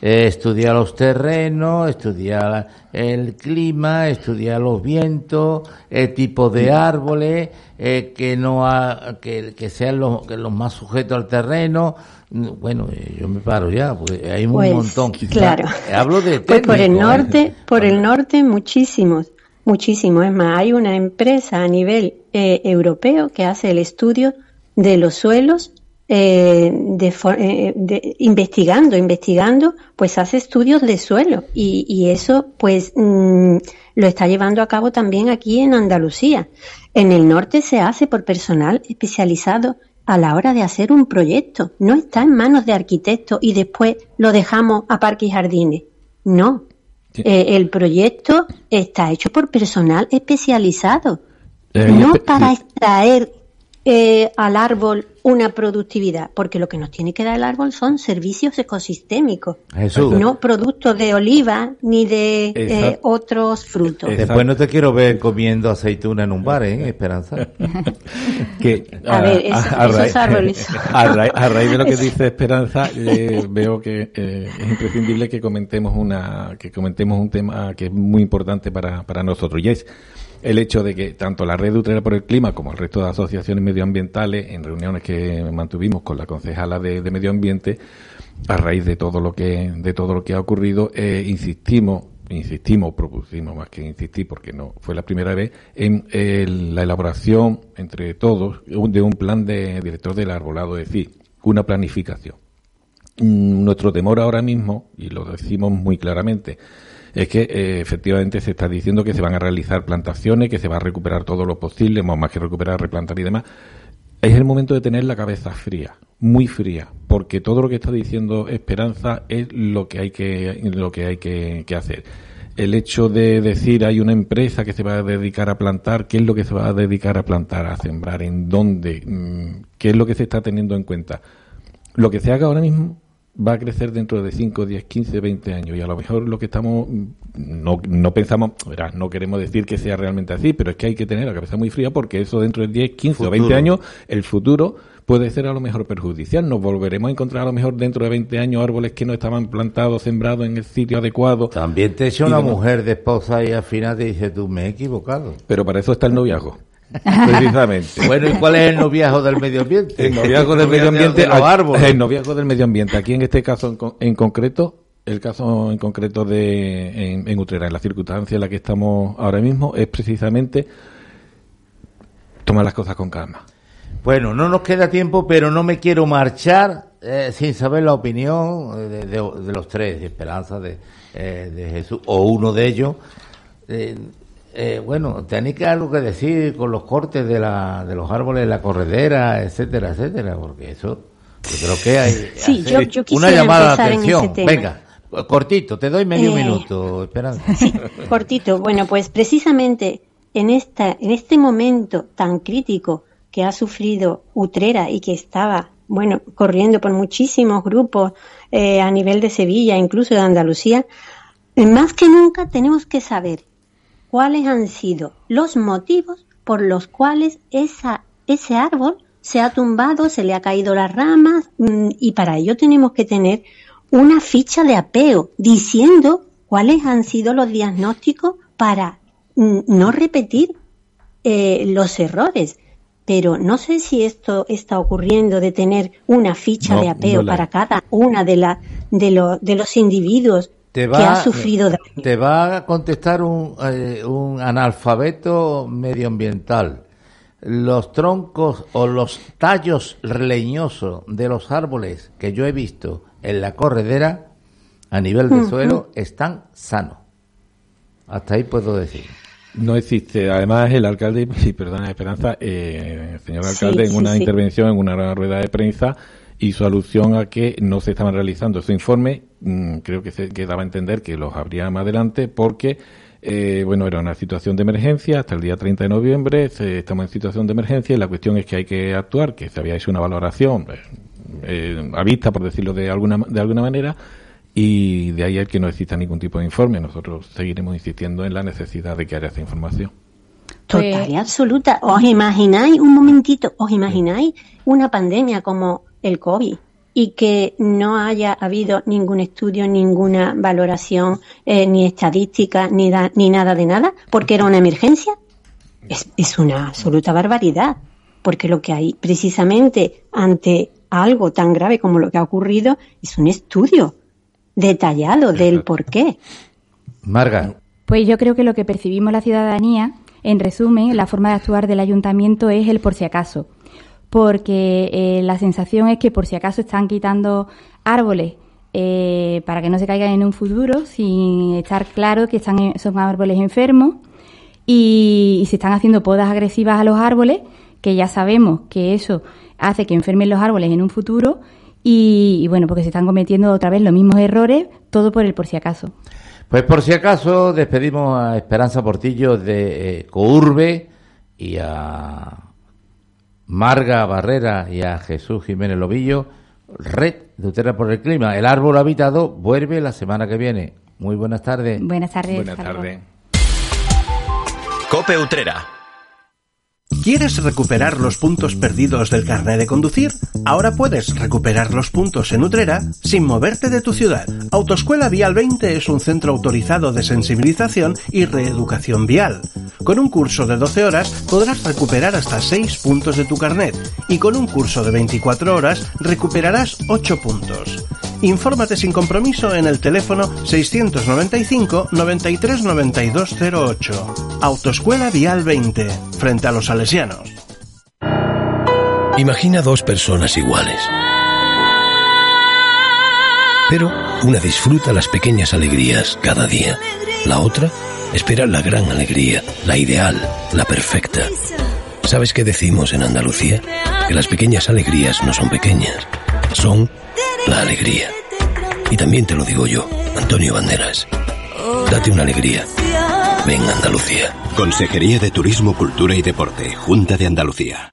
Eh, estudiar los terrenos, estudiar el clima, estudiar los vientos, el tipo de árboles, eh, que no ha- que, que sean los, que los más sujetos al terreno. Bueno, eh, yo me paro ya, porque hay un Pues, montón. claro. Hablo de Pues por el ¿eh? norte, por el norte muchísimos, muchísimos. Es más, hay una empresa a nivel eh, europeo que hace el estudio de los suelos, eh, eh, investigando, investigando, pues hace estudios de suelo y, y eso, pues mm, lo está llevando a cabo también aquí en Andalucía. En el norte se hace por personal especializado a la hora de hacer un proyecto. No está en manos de arquitectos y después lo dejamos a parques y jardines. No. Eh, el proyecto está hecho por personal especializado, Eh, no para extraer eh, al árbol una productividad, porque lo que nos tiene que dar el árbol son servicios ecosistémicos, Jesús. no productos de oliva ni de eh, Exacto. otros frutos. Después no te quiero ver comiendo aceituna en un bar, ¿eh, Esperanza? [LAUGHS] que A ver, eso- esos raíz, árboles. [LAUGHS] a raíz- a raíz de lo que dice Esperanza eh, [LAUGHS] veo que eh, es imprescindible que comentemos una que comentemos un tema que es muy importante para, para nosotros y es el hecho de que tanto la red de Utrera por el Clima como el resto de asociaciones medioambientales en reuniones que mantuvimos con la concejala de, de Medio Ambiente a raíz de todo lo que de todo lo que ha ocurrido eh, insistimos insistimos propusimos más que insistir porque no fue la primera vez en la elaboración entre todos de un plan de director del arbolado es decir una planificación. Mm, nuestro temor ahora mismo, y lo decimos muy claramente, es que eh, efectivamente se está diciendo que se van a realizar plantaciones, que se va a recuperar todo lo posible, más que recuperar, replantar y demás. Es el momento de tener la cabeza fría, muy fría, porque todo lo que está diciendo Esperanza es lo que hay que, lo que, hay que, que hacer. El hecho de decir hay una empresa que se va a dedicar a plantar, ¿qué es lo que se va a dedicar a plantar, a sembrar? ¿En dónde? Mm, ¿Qué es lo que se está teniendo en cuenta? lo que se haga ahora mismo va a crecer dentro de 5, 10, 15, 20 años. Y a lo mejor lo que estamos, mm, no, no pensamos, verás, no queremos decir que sea realmente así, pero es que hay que tener la cabeza muy fría porque eso dentro de 10, 15 o 20 Futuro. años, el futuro puede ser a lo mejor perjudicial. Nos volveremos a encontrar a lo mejor dentro de 20 años árboles que no estaban plantados, sembrados en el sitio adecuado. También te echa una demás. mujer de esposa y al final te dice, tú me he equivocado. Pero para eso está el noviazgo. Precisamente. Bueno, ¿y cuál es el noviazgo del medio ambiente? El noviazgo del medio ambiente. De los árboles. El noviazgo del medio ambiente. Aquí en este caso en, con- en concreto, el caso en concreto de en, en Utrera, en la circunstancia en la que estamos ahora mismo, es precisamente tomar las cosas con calma. Bueno, no nos queda tiempo, pero no me quiero marchar eh, sin saber la opinión eh, de, de- de los tres, de Esperanza, de, eh, de Jesús, o uno de ellos. Eh, eh, bueno, tenéis que algo que decir con los cortes de, la, de los árboles, la corredera, etcétera, etcétera, porque eso, yo creo que hay [LAUGHS] Sí, yo- yo una quisiera llamada de atención. Venga, cortito, te doy medio Eh, minuto, Esperanza. [LAUGHS] Cortito. Bueno, pues precisamente en esta, en este momento tan crítico que ha sufrido Utrera y que estaba, bueno, corriendo por muchísimos grupos eh, a nivel de Sevilla, incluso de Andalucía, más que nunca tenemos que saber cuáles han sido los motivos por los cuales esa, ese árbol se ha tumbado, se le ha caído las ramas mm, y para ello tenemos que tener una ficha de apeo diciendo cuáles han sido los diagnósticos para mm, no repetir eh, los errores. Pero no sé si esto está ocurriendo de tener una ficha No, de apeo no la- para cada una de, la, de, lo- de los individuos Te que ha sufrido daño. Te va a contestar un, eh, un analfabeto medioambiental. Los troncos o los tallos leñosos de los árboles que yo he visto en la corredera a nivel de suelo están sanos. Hasta ahí puedo decir. No existe. Además, el alcalde, y perdona, Esperanza, eh, el señor Sí, alcalde, en sí, una sí. intervención, en una rueda de prensa, hizo alusión a que no se estaban realizando ese informe. mm, creo que se que daba a entender que los habría más adelante porque Eh, bueno, era una situación de emergencia hasta el día 30 de noviembre. estamos en situación de emergencia y la cuestión es que hay que actuar, que se había hecho una valoración eh, eh, a vista, por decirlo de alguna, de alguna manera, y de ahí el que no exista ningún tipo de informe. Nosotros seguiremos insistiendo en la necesidad de que haya esta información. Total y absoluta. ¿Os imagináis, un momentito, os imagináis una pandemia como el COVID? y que no haya habido ningún estudio, ninguna valoración, eh, ni estadística, ni, ni nada de nada, porque era una emergencia, es, es una absoluta barbaridad, porque lo que hay precisamente ante algo tan grave como lo que ha ocurrido es un estudio detallado del por qué. Marga. Pues yo creo que lo que percibimos la ciudadanía, en resumen, la forma de actuar del ayuntamiento es el por si acaso porque eh, la sensación es que por si acaso están quitando árboles eh, para que no se caigan en un futuro, sin estar claro que están, son árboles enfermos y, se están haciendo podas agresivas a los árboles, que ya sabemos que eso hace que enfermen los árboles en un futuro y, bueno, porque se están cometiendo otra vez los mismos errores, todo por el por si acaso. Pues por si acaso despedimos a Esperanza Portillo de eh, Courbe y a Marga Barrera y a Jesús Jiménez Lobillo, Red de Utera por el Clima. El árbol habitado vuelve la semana que viene. Muy buenas tardes. Buenas tardes. Buenas tardes. Cope Utrera. ¿Quieres recuperar los puntos perdidos del carnet de conducir? Ahora puedes recuperar los puntos en Utrera sin moverte de tu ciudad. Autoescuela Vial 20 es un centro autorizado de sensibilización y reeducación vial. Con un curso de 12 horas podrás recuperar hasta 6 puntos de tu carnet y con un curso de 24 horas recuperarás 8 puntos. Infórmate sin compromiso en el teléfono 695 93 9208. Autoescuela Vial 20, frente a los salesianos. Imagina dos personas iguales. Pero una disfruta las pequeñas alegrías cada día. La otra espera la gran alegría, la ideal, la perfecta. ¿Sabes qué decimos en Andalucía? Que las pequeñas alegrías no son pequeñas, son la alegría. Y también te lo digo yo, Antonio Banderas. Date una alegría. Ven Andalucía. Consejería de Turismo, Cultura y Deporte, Junta de Andalucía.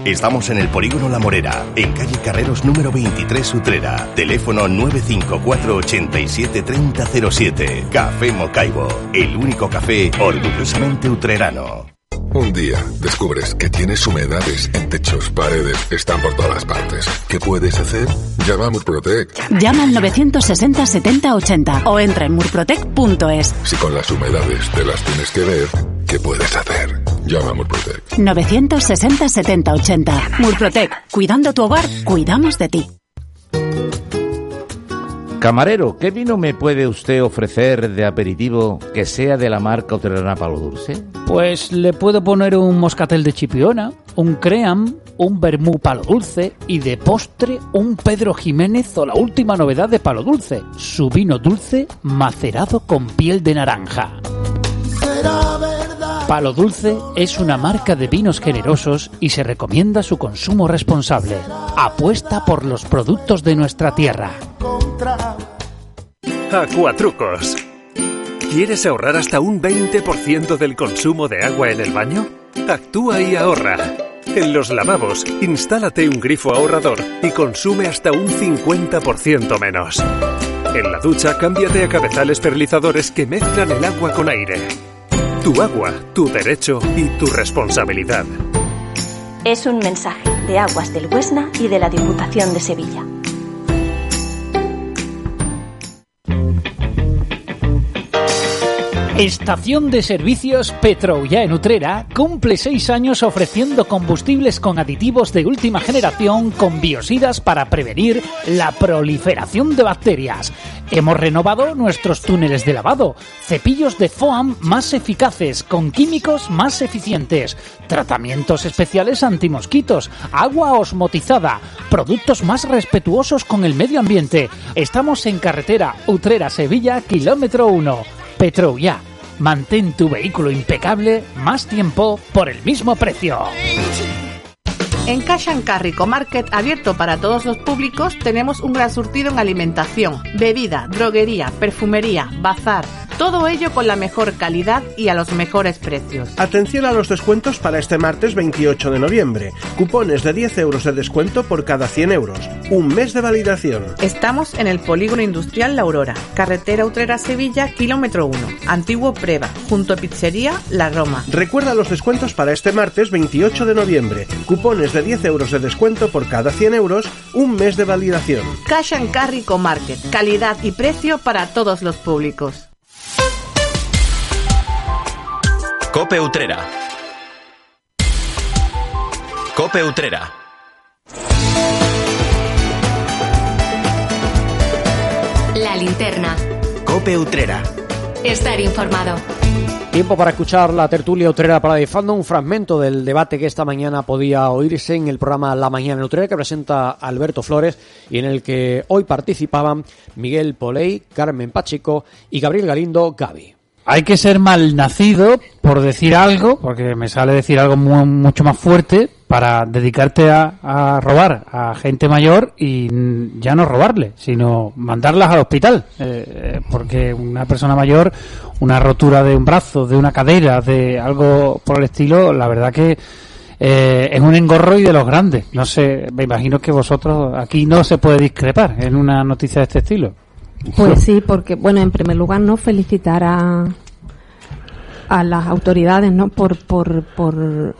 Estamos en el Polígono La Morera, en calle Carreros número 23 Utrera. Teléfono 954 87 3007. Café Mocaibo, el único café orgullosamente utrerano. Un día descubres que tienes humedades en techos, paredes, están por todas partes. ¿Qué puedes hacer? Llama a Murprotec. Llama al 960 70 80 o entra en murprotec.es. Si con las humedades te las tienes que ver, ¿qué puedes hacer? Llama a Murprotec. 960 70 80. Murprotec. Cuidando tu hogar, cuidamos de ti. Camarero, ¿qué vino me puede usted ofrecer de aperitivo que sea de la marca Hotelana Palo Dulce? Pues le puedo poner un moscatel de chipiona, un cream, un vermú palo dulce y de postre un Pedro Jiménez o la última novedad de palo dulce, su vino dulce macerado con piel de naranja. Palo Dulce es una marca de vinos generosos y se recomienda su consumo responsable. Apuesta por los productos de nuestra tierra. Acuatrucos. ¿Quieres ahorrar hasta un 20% del consumo de agua en el baño? Actúa y ahorra. En los lavabos, instálate un grifo ahorrador y consume hasta un 50% menos. En la ducha, cámbiate a cabezales perlizadores que mezclan el agua con aire. Tu agua, tu derecho y tu responsabilidad. Es un mensaje de Aguas del Huesna y de la Diputación de Sevilla. Estación de Servicios Petroulla en Utrera cumple seis años ofreciendo combustibles con aditivos de última generación con biosidas para prevenir la proliferación de bacterias. Hemos renovado nuestros túneles de lavado, cepillos de foam más eficaces, con químicos más eficientes, tratamientos especiales antimosquitos, agua osmotizada, productos más respetuosos con el medio ambiente. Estamos en carretera Utrera-Sevilla, kilómetro 1. Petroulla. Mantén tu vehículo impecable más tiempo por el mismo precio. En Cash and Carry Market, abierto para todos los públicos, tenemos un gran surtido en alimentación, bebida, droguería, perfumería, bazar. Todo ello con la mejor calidad y a los mejores precios. Atención a los descuentos para este martes 28 de noviembre. Cupones de 10 euros de descuento por cada 100 euros. Un mes de validación. Estamos en el Polígono Industrial La Aurora, carretera Utrera-Sevilla, kilómetro 1, antiguo Preva, junto a Pizzería La Roma. Recuerda los descuentos para este martes 28 de noviembre. Cupones de 10 euros de descuento por cada 100 euros. Un mes de validación. Cash and Carry Market, calidad y precio para todos los públicos. Cope Utrera. Cope Utrera. La linterna. Cope Utrera. Estar informado. Tiempo para escuchar la tertulia utrera para de Fando, un fragmento del debate que esta mañana podía oírse en el programa La Mañana Utrera que presenta Alberto Flores y en el que hoy participaban Miguel Poley, Carmen Pacheco y Gabriel Galindo Gaby. Hay que ser mal nacido por decir algo, porque me sale decir algo mu- mucho más fuerte, para dedicarte a, a robar a gente mayor y ya no robarle, sino mandarlas al hospital. Eh, eh, porque una persona mayor, una rotura de un brazo, de una cadera, de algo por el estilo, la verdad que eh, es un engorro y de los grandes. No sé, me imagino que vosotros aquí no se puede discrepar en una noticia de este estilo. Pues sí, porque, bueno, en primer lugar, no felicitar a, a las autoridades, ¿no? Por, por, por,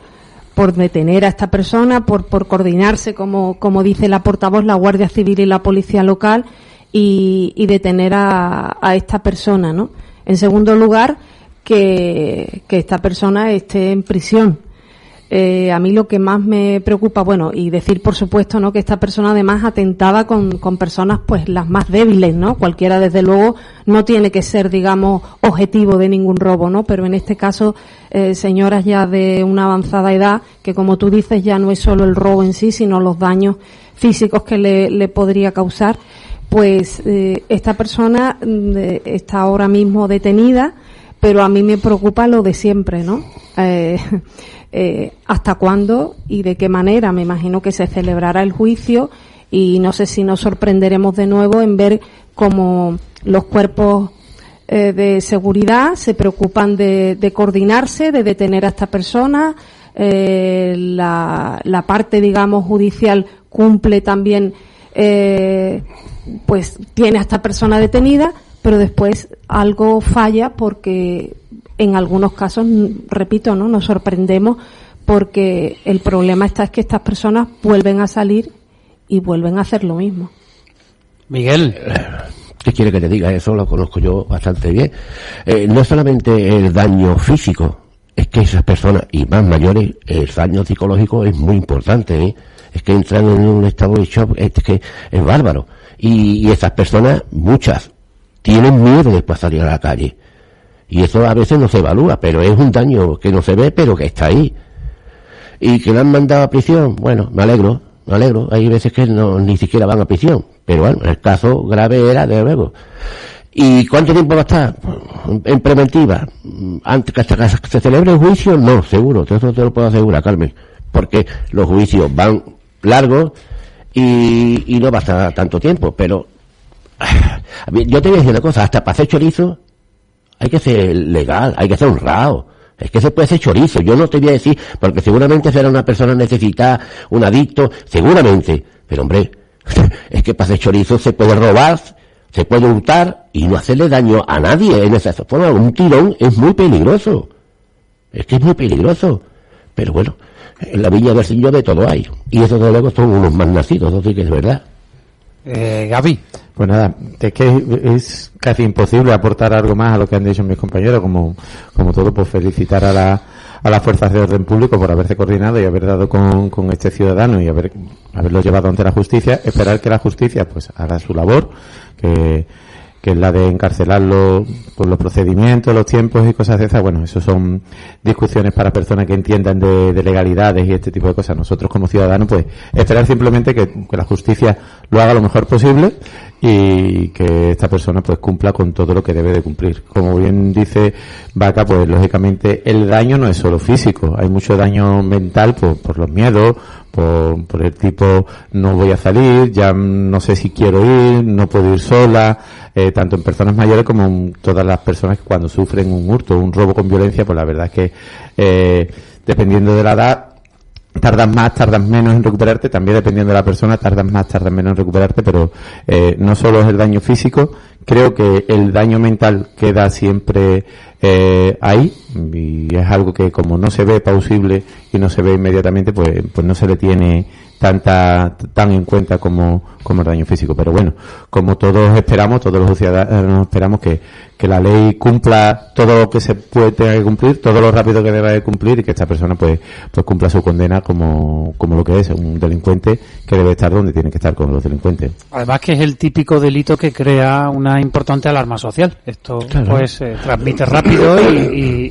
por detener a esta persona, por, por coordinarse, como, como dice la portavoz, la Guardia Civil y la Policía Local, y, y detener a, a esta persona, ¿no? En segundo lugar, que, que esta persona esté en prisión. Eh, a mí lo que más me preocupa, bueno, y decir por supuesto, ¿no? Que esta persona además atentaba con, con personas, pues las más débiles, ¿no? Cualquiera, desde luego, no tiene que ser, digamos, objetivo de ningún robo, ¿no? Pero en este caso, eh, señoras ya de una avanzada edad, que como tú dices, ya no es solo el robo en sí, sino los daños físicos que le, le podría causar, pues eh, esta persona mm, eh, está ahora mismo detenida, pero a mí me preocupa lo de siempre, ¿no? Eh, ¿Hasta cuándo y de qué manera? Me imagino que se celebrará el juicio y no sé si nos sorprenderemos de nuevo en ver cómo los cuerpos eh, de seguridad se preocupan de, coordinarse, de detener a esta persona. Eh, la, parte, digamos, judicial cumple también, pues tiene a esta persona detenida, pero después algo falla porque en algunos casos, repito, no nos sorprendemos porque el problema está es que estas personas vuelven a salir y vuelven a hacer lo mismo. Miguel. ¿Qué quiere que te diga? Eso lo conozco yo bastante bien. Eh, no solamente el daño físico, es que esas personas, y más mayores, el daño psicológico es muy importante. ¿eh? Es que entran en un estado de shock, es que es bárbaro. Y, y esas personas, muchas, tienen miedo después de salir a la calle. Y eso a veces no se evalúa, pero es un daño que no se ve, pero que está ahí. Y que le han mandado a prisión, bueno, me alegro, me alegro. Hay veces que no, ni siquiera van a prisión. Pero bueno, el caso grave era, de luego. ¿Y cuánto tiempo va a estar? En preventiva. Antes que se celebre el juicio, no, seguro. Eso te lo puedo asegurar, Carmen. Porque los juicios van largos y, y no va a estar tanto tiempo. Pero [SIGHS] yo te voy a decir una cosa, hasta para hacer chorizo hay que ser legal, hay que ser honrado. Es que se puede hacer chorizo. Yo no te voy a decir, porque seguramente será una persona necesitada, un adicto, seguramente. Pero hombre, [LAUGHS] es que para hacer chorizo se puede robar, se puede hurtar y no hacerle daño a nadie. En esa forma, un tirón es muy peligroso. Es que es muy peligroso. Pero bueno, en la Villa del Señor de todo hay. Y eso de luego son unos más nacidos, eso sí que es verdad. Eh, Gaby. Pues nada, es que es casi imposible aportar algo más a lo que han dicho mis compañeros, como, como todo, pues felicitar a la, a las fuerzas de orden público por haberse coordinado y haber dado con, con este ciudadano y haber, haberlo llevado ante la justicia, esperar que la justicia pues haga su labor, que, que es la de encarcelarlo por los procedimientos, los tiempos y cosas de esas. Bueno, eso son discusiones para personas que entiendan de, de legalidades y este tipo de cosas. Nosotros como ciudadanos, pues esperar simplemente que, que la justicia lo haga lo mejor posible y que esta persona pues cumpla con todo lo que debe de cumplir. Como bien dice Vaca, pues lógicamente el daño no es solo físico, hay mucho daño mental por, por los miedos, por, por el tipo no voy a salir, ya no sé si quiero ir, no puedo ir sola, eh, tanto en personas mayores como en todas las personas que cuando sufren un hurto, un robo con violencia, pues la verdad es que eh, dependiendo de la edad tardas más, tardas menos en recuperarte, también dependiendo de la persona, tardas más, tardas menos en recuperarte, pero eh, no solo es el daño físico, creo que el daño mental queda siempre eh, ahí y es algo que como no se ve pausible y no se ve inmediatamente, pues, pues no se le tiene tanta tan en cuenta como, como el daño físico. Pero bueno, como todos esperamos, todos los ciudadanos esperamos que, que la ley cumpla todo lo que se puede tener que cumplir, todo lo rápido que deba de cumplir y que esta persona pues, pues cumpla su condena como, como lo que es, un delincuente que debe estar donde tiene que estar con los delincuentes. Además que es el típico delito que crea una importante alarma social. Esto pues eh, transmite rápido y,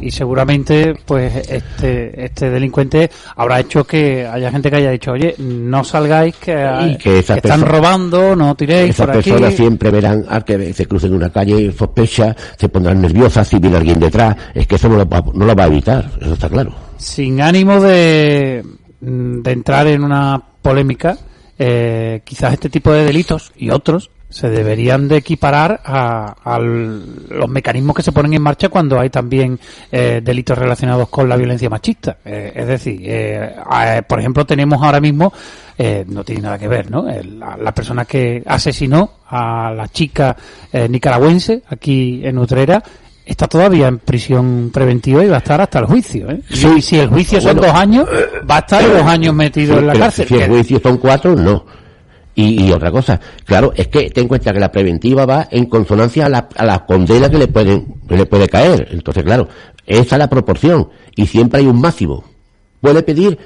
y- y seguramente pues este este delincuente habrá hecho que haya gente que haya dicho, oye, no salgáis que, Y que esas que están robando, no tiréis Esas por aquí. personas siempre verán al que se cruce en una calle sospecha, se pondrán nerviosas si viene alguien detrás. Es que eso no lo, va, a evitar, eso está claro. Sin ánimo de, de entrar en una polémica, eh, quizás este tipo de delitos y otros se deberían de equiparar a, a los mecanismos que se ponen en marcha cuando hay también eh, delitos relacionados con la violencia machista. Eh, es decir, eh, a- por ejemplo, tenemos ahora mismo, eh, no tiene nada que ver, ¿no? La, la persona que asesinó a la chica eh, nicaragüense aquí en Utrera está todavía en prisión preventiva y va a estar hasta el juicio. ¿eh? Sí. Y si el juicio son Bueno, dos años, va a estar dos años metido en la cárcel. Si el juicio son cuatro, no. Y, otra cosa, claro, es que ten en cuenta que la preventiva va en consonancia a la, a la condena que le pueden, que le puede caer. Entonces, claro, esa es la proporción. Y siempre hay un máximo. Puede pedir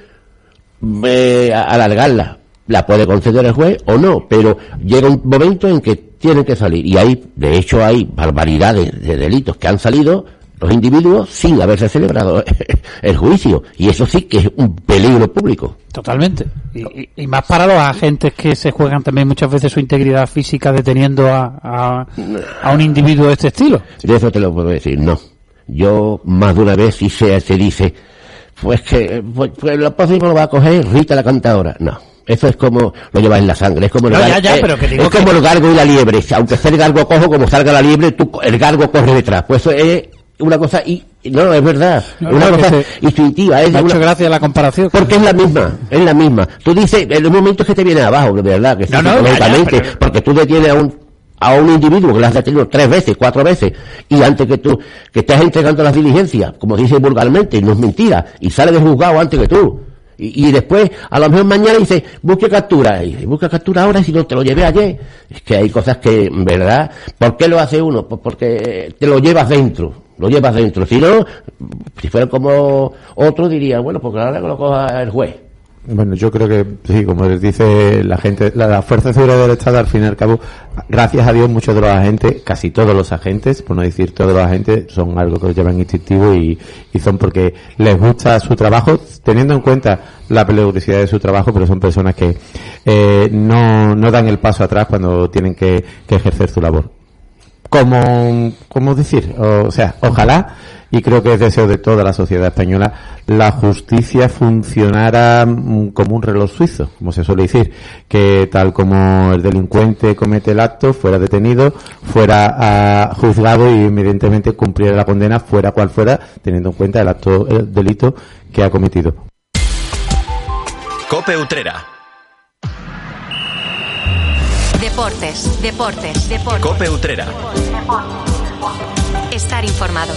eh, alargarla, la puede conceder el juez o no, pero llega un momento en que tienen que salir. Y hay, de hecho, hay barbaridades de delitos que han salido los individuos sin haberse celebrado [LAUGHS] el juicio. Y eso sí que es un peligro público. Totalmente. Y, más para los agentes que se juegan también muchas veces su integridad física deteniendo a, a, a un individuo de este estilo. De eso te lo puedo decir, no. Yo más de una vez sí se, se dice, pues que pues, pues lo próximo lo va a coger Rita la cantadora. No. Eso es como lo llevas en la sangre, es como, No, el, ya, gar- ya, eh, pero que digo es como el gargo y la liebre. Aunque esté el gargo cojo, como salga la liebre, tú, el gargo corre detrás. Pues eso es una cosa y no, es verdad, No, una no, cosa que instintiva. Es Me ha una- hecho gracia la comparación. porque es la misma, es la misma. Tú dices, en los momentos que te viene abajo, de verdad, que sí, No, no, ya, pero- porque tú detienes a un, a un individuo que lo has detenido tres veces, cuatro veces, y antes que tú, que estés entregando las diligencias, como dice vulgarmente, y no es mentira, y sale del juzgado antes que tú. Y, y después, a lo mejor mañana dice, busque captura, y busca captura ahora si no te lo llevé ayer. Es que hay cosas que, verdad, ¿por qué lo hace uno? Pues porque te lo llevas dentro, lo llevas dentro. Si no, si fuera como otro diría, bueno, pues ahora que lo coja el juez. Bueno, yo creo que sí, como les dice la gente, la, la Fuerza de Seguridad del Estado, al fin y al cabo, gracias a Dios, muchos de los agentes, casi todos los agentes, por no decir todos los agentes, son algo que los llevan instintivo y, y son porque les gusta su trabajo, teniendo en cuenta la peligrosidad de su trabajo, pero son personas que eh, no, no dan el paso atrás cuando tienen que, que ejercer su labor como, ¿cómo decir? O, sea, ojalá, y creo que es deseo de toda la sociedad española, la justicia funcionara mm, como un reloj suizo, como se suele decir, que tal como el delincuente comete el acto, fuera detenido, fuera ah, juzgado y evidentemente cumpliera la condena, fuera cual fuera, teniendo en cuenta el acto, el delito que ha cometido. Cope Utrera. Deportes, deportes, deportes. Cope Utrera. Estar informado.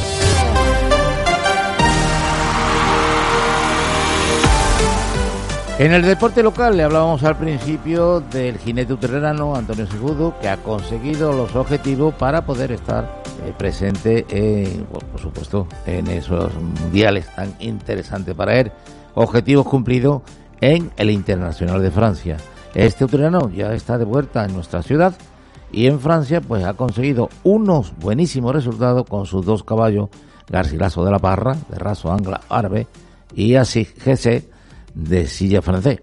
En el deporte local le hablábamos al principio del jinete utrerano Antonio Segudo, que ha conseguido los objetivos para poder estar eh, presente, en, bueno, por supuesto, en esos mundiales tan interesantes para él. Objetivos cumplidos en el Internacional de Francia. Este utrerano ya está de vuelta en nuestra ciudad Y en Francia, pues ha conseguido unos buenísimos resultados con sus dos caballos, Garcilaso de la Parra, de raso angla árabe, y así GC, de silla francés.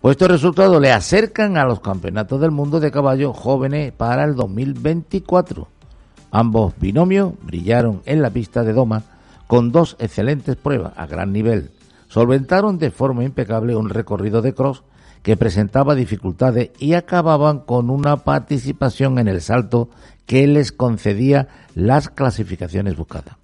Pues estos resultados le acercan a los campeonatos del mundo de caballos jóvenes para el 2024. Ambos binomios brillaron en la pista de Doma con dos excelentes pruebas a gran nivel. Solventaron de forma impecable un recorrido de cross que presentaba dificultades y acababan con una participación en el salto que les concedía las clasificaciones buscadas.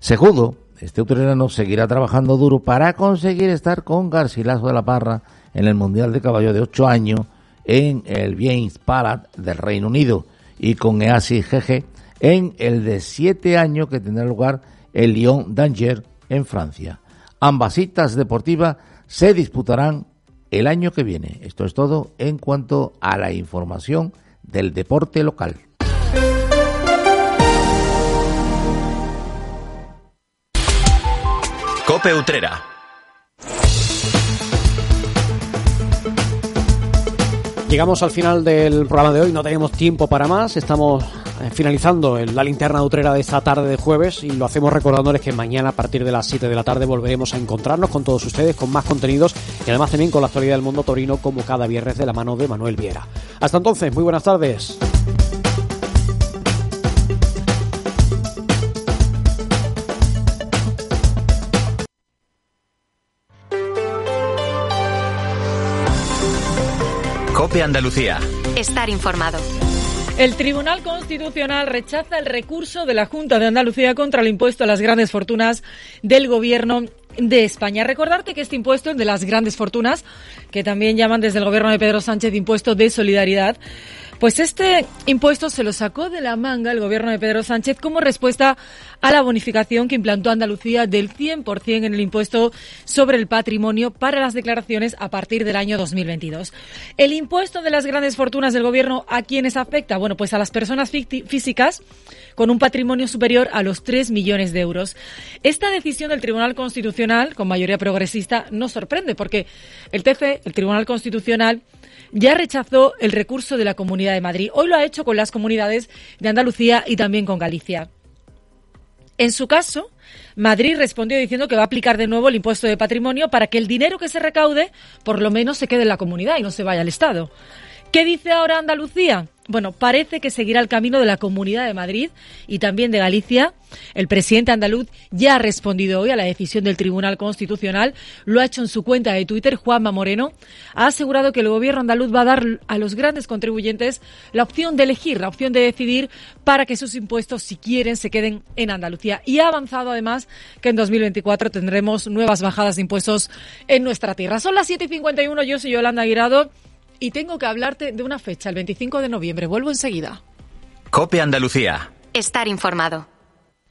Segundo, este uterano seguirá trabajando duro para conseguir estar con Garcilaso de la Parra en el Mundial de Caballo de 8 años en el James Palace del Reino Unido y con EASI GG en el de 7 años que tendrá lugar el Lyon Danger en Francia. Ambas citas deportivas se disputarán el año que viene. Esto es todo en cuanto a la información del deporte local. Cope Utrera. Llegamos al final del programa de hoy, no tenemos tiempo para más, estamos eh, finalizando la linterna utrera de esta tarde de jueves y lo hacemos recordándoles que mañana a partir de las 7 de la tarde volveremos a encontrarnos con todos ustedes, con más contenidos y además también con la actualidad del mundo torino como cada viernes de la mano de Manuel Viera. Hasta entonces, muy buenas tardes. Cope Andalucía. Estar informado. El Tribunal Constitucional rechaza el recurso de la Junta de Andalucía contra el impuesto a las grandes fortunas del Gobierno de España. Recordarte que este impuesto, el de las grandes fortunas, que también llaman desde el Gobierno de Pedro Sánchez impuesto de solidaridad, pues este impuesto se lo sacó de la manga el gobierno de Pedro Sánchez como respuesta a la bonificación que implantó Andalucía del 100% en el impuesto sobre el patrimonio para las declaraciones a partir del año 2022. El impuesto de las grandes fortunas del gobierno, ¿a quiénes afecta? Bueno, pues a las personas físicas con un patrimonio superior a los 3 millones de euros. Esta decisión del Tribunal Constitucional, con mayoría progresista, no sorprende porque el TC, el Tribunal Constitucional, ya rechazó el recurso de la Comunidad de Madrid. Hoy lo ha hecho con las comunidades de Andalucía y también con Galicia. En su caso, Madrid respondió diciendo que va a aplicar de nuevo el impuesto de patrimonio para que el dinero que se recaude por lo menos se quede en la comunidad y no se vaya al Estado. ¿Qué dice ahora Andalucía? Bueno, parece que seguirá el camino de la Comunidad de Madrid y también de Galicia. El presidente andaluz ya ha respondido hoy a la decisión del Tribunal Constitucional. Lo ha hecho en su cuenta de Twitter. Juanma Moreno ha asegurado que el gobierno andaluz va a dar a los grandes contribuyentes la opción de elegir, la opción de decidir para que sus impuestos, si quieren, se queden en Andalucía. Y ha avanzado además que en 2024 tendremos nuevas bajadas de impuestos en nuestra tierra. Son las 7 y 51. Yo soy Yolanda Aguirado y tengo que hablarte de una fecha, el 25 de noviembre. Vuelvo enseguida. Cope Andalucía. Estar informado.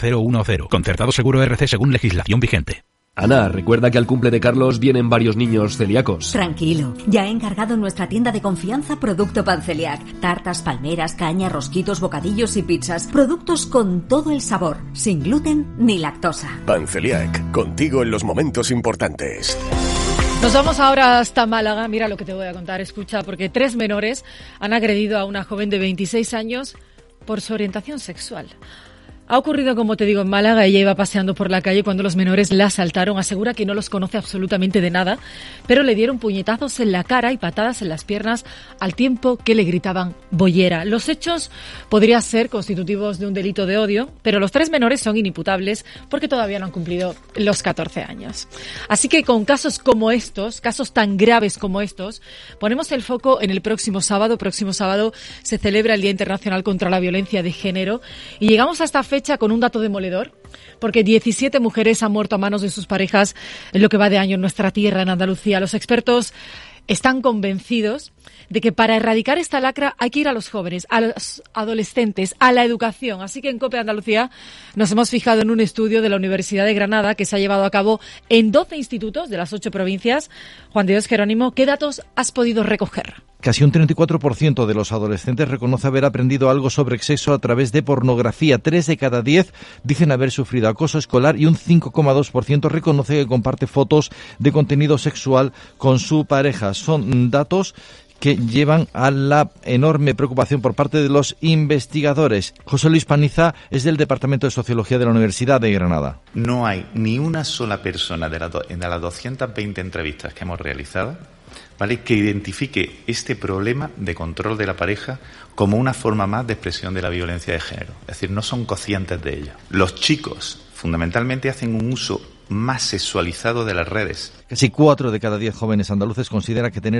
010. Concertado seguro RC según legislación vigente. Ana, recuerda que al cumple de Carlos vienen varios niños celíacos. Tranquilo, ya he encargado en nuestra tienda de confianza producto Panceliac. Tartas, palmeras, caña, rosquitos, bocadillos y pizzas. Productos con todo el sabor, sin gluten ni lactosa. Panceliac, contigo en los momentos importantes. Nos vamos ahora hasta Málaga. Mira lo que te voy a contar, escucha, porque tres menores han agredido a una joven de 26 años por su orientación sexual. Ha ocurrido, como te digo, en Málaga. Ella iba paseando por la calle cuando los menores la asaltaron. Asegura que no los conoce absolutamente de nada, pero le dieron puñetazos en la cara y patadas en las piernas al tiempo que le gritaban boyera. Los hechos podrían ser constitutivos de un delito de odio, pero los tres menores son inimputables porque todavía no han cumplido los 14 años. Así que con casos como estos, casos tan graves como estos, ponemos el foco en el próximo sábado. Próximo sábado se celebra el Día Internacional contra la Violencia de Género y llegamos a fecha con un dato demoledor, porque 17 mujeres han muerto a manos de sus parejas en lo que va de año en nuestra tierra, en Andalucía. Los expertos están convencidos de que para erradicar esta lacra hay que ir a los jóvenes, a los adolescentes, a la educación. Así que en COPE Andalucía nos hemos fijado en un estudio de la Universidad de Granada que se ha llevado a cabo en 12 institutos de las ocho provincias. Juan de Dios Jerónimo, ¿qué datos has podido recoger? Casi un 34% de los adolescentes reconoce haber aprendido algo sobre sexo a través de pornografía. Tres de cada diez dicen haber sufrido acoso escolar y un 5,2% reconoce que comparte fotos de contenido sexual con su pareja. Son datos que llevan a la enorme preocupación por parte de los investigadores. José Luis Paniza es del Departamento de Sociología de la Universidad de Granada. No hay ni una sola persona de, la de las 220 entrevistas que hemos realizado que identifique este problema de control de la pareja como una forma más de expresión de la violencia de género. Es decir, no son conscientes de ello. Los chicos fundamentalmente hacen un uso más sexualizado de las redes. Casi cuatro de cada diez jóvenes andaluces considera que tener